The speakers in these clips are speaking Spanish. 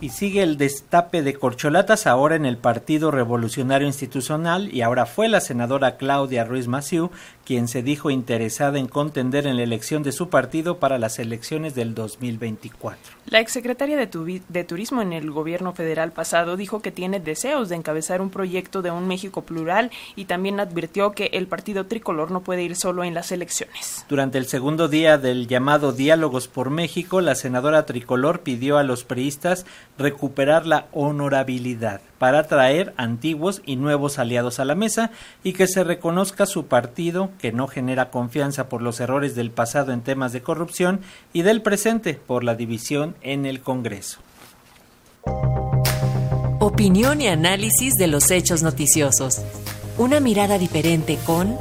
Y sigue el destape de corcholatas ahora en el Partido Revolucionario Institucional y ahora fue la senadora Claudia Ruiz Massieu quien se dijo interesada en contender en la elección de su partido para las elecciones del 2024. La exsecretaria de, de Turismo en el gobierno federal pasado dijo que tiene deseos de encabezar un proyecto de un México plural y también advirtió que el partido tricolor no puede ir solo en las elecciones. Durante el segundo día del llamado Diálogos por México, la senadora tricolor pidió a los priistas recuperar la honorabilidad para atraer antiguos y nuevos aliados a la mesa y que se reconozca su partido que no genera confianza por los errores del pasado en temas de corrupción y del presente por la división en el Congreso. Opinión y análisis de los hechos noticiosos. Una mirada diferente con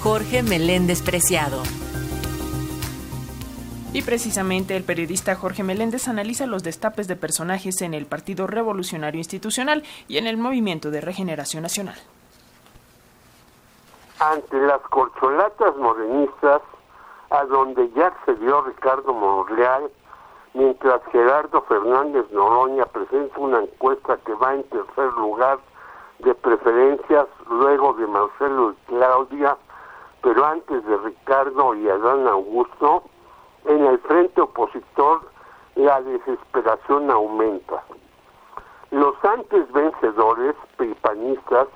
Jorge Meléndez Preciado. Y precisamente el periodista Jorge Meléndez analiza los destapes de personajes en el Partido Revolucionario Institucional y en el Movimiento de Regeneración Nacional. Ante las corcholatas morenistas, a donde ya accedió Ricardo Monreal, mientras Gerardo Fernández Noroña presenta una encuesta que va en tercer lugar de preferencias luego de Marcelo y Claudia, pero antes de Ricardo y Adán Augusto, en el frente opositor la desesperación aumenta. Los antes vencedores, pripanistas,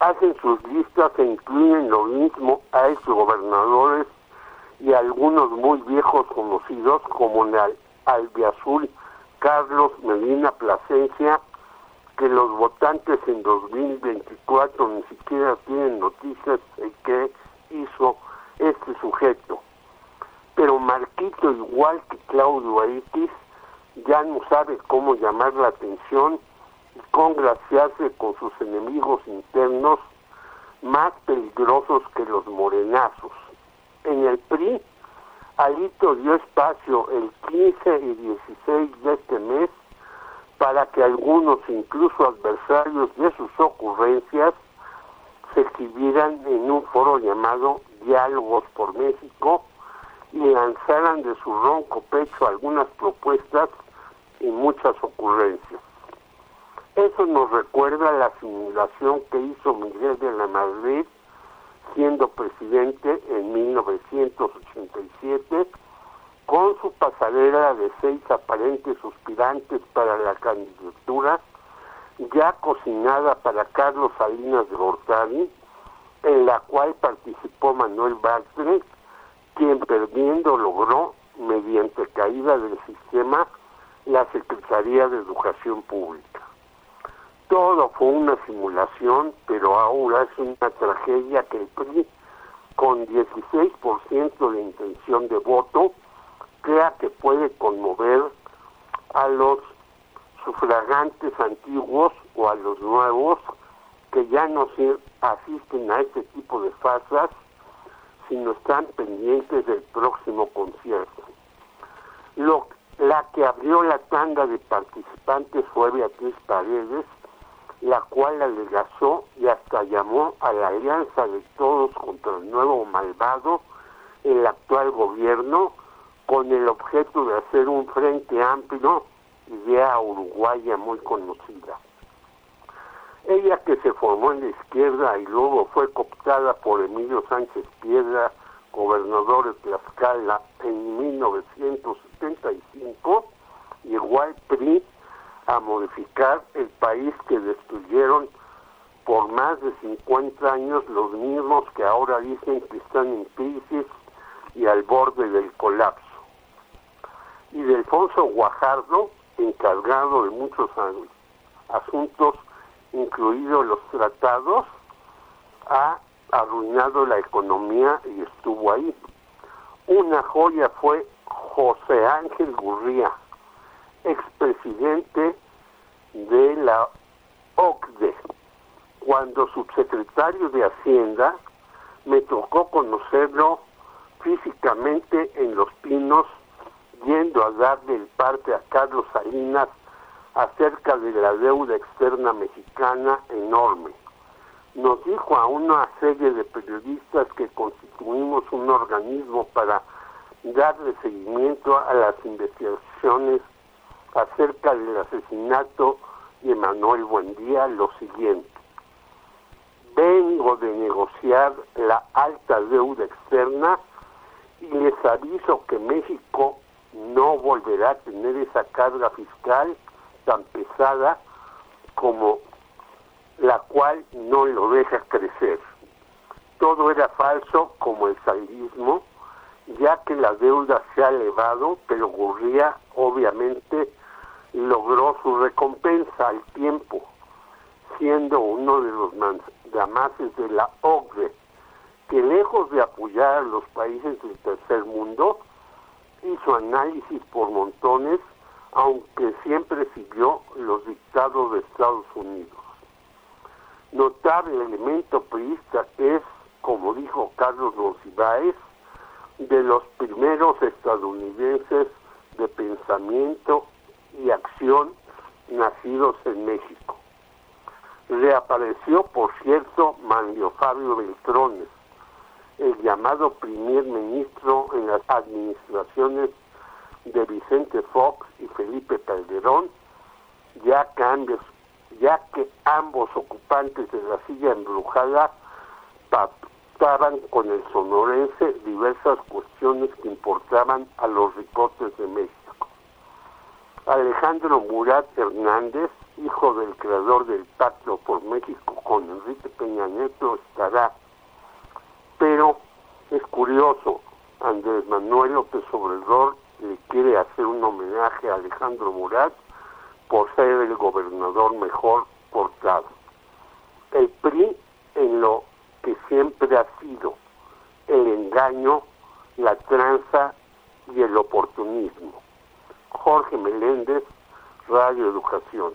hacen sus listas e incluyen lo mismo a gobernadores y algunos muy viejos conocidos como el albiazul Carlos Medina Plasencia, que los votantes en 2024 ni siquiera tienen noticias de qué hizo este sujeto pero Marquito, igual que Claudio X, ya no sabe cómo llamar la atención y congraciarse con sus enemigos internos más peligrosos que los morenazos. En el PRI, Alito dio espacio el 15 y 16 de este mes para que algunos, incluso adversarios de sus ocurrencias, se exhibieran en un foro llamado Diálogos por México, y lanzaran de su ronco pecho algunas propuestas y muchas ocurrencias. Eso nos recuerda la simulación que hizo Miguel de la Madrid siendo presidente en 1987 con su pasarela de seis aparentes suspirantes para la candidatura ya cocinada para Carlos Salinas de Gortari, en la cual participó Manuel Bartlett quien perdiendo logró, mediante caída del sistema, la Secretaría de Educación Pública. Todo fue una simulación, pero ahora es una tragedia que el PRI, con 16% de intención de voto, crea que puede conmover a los sufragantes antiguos o a los nuevos que ya no asisten a este tipo de farsas sino están pendientes del próximo concierto. Lo, la que abrió la tanda de participantes fue Beatriz Paredes, la cual alegazó y hasta llamó a la alianza de todos contra el nuevo malvado, el actual gobierno, con el objeto de hacer un frente amplio, idea uruguaya muy conocida. Ella que se formó en la izquierda y luego fue cooptada por Emilio Sánchez Piedra, gobernador de Tlaxcala, en 1975, llegó al PRI a modificar el país que destruyeron por más de 50 años los mismos que ahora dicen que están en crisis y al borde del colapso. Y de Alfonso Guajardo, encargado de muchos asuntos incluidos los tratados, ha arruinado la economía y estuvo ahí. Una joya fue José Ángel Gurría, expresidente de la OCDE. Cuando subsecretario de Hacienda, me tocó conocerlo físicamente en Los Pinos, yendo a darle el parte a Carlos Salinas acerca de la deuda externa mexicana enorme. Nos dijo a una serie de periodistas que constituimos un organismo para darle seguimiento a las investigaciones acerca del asesinato de Manuel Buendía lo siguiente. Vengo de negociar la alta deuda externa y les aviso que México no volverá a tener esa carga fiscal tan pesada como la cual no lo deja crecer. Todo era falso como el saldismo, ya que la deuda se ha elevado, pero Gurría obviamente logró su recompensa al tiempo, siendo uno de los mandamases de la OCDE, que lejos de apoyar a los países del tercer mundo, hizo análisis por montones, aunque siempre siguió los dictados de Estados Unidos. Notable elemento priista es, como dijo Carlos Monsiváis, de los primeros estadounidenses de pensamiento y acción nacidos en México. Reapareció, por cierto, Manlio Fabio Beltrones, el llamado primer ministro en las administraciones de Vicente Fox y Felipe Calderón, ya que, ya que ambos ocupantes de la silla embrujada pactaban con el sonorense diversas cuestiones que importaban a los ricotes de México. Alejandro Murat Hernández, hijo del creador del Pacto por México con Enrique Peña Nieto, estará pero es curioso, Andrés Manuel López Obrador le quiere hacer un homenaje a Alejandro Murat por ser el gobernador mejor portado. El PRI en lo que siempre ha sido el engaño, la tranza y el oportunismo. Jorge Meléndez, Radio Educación.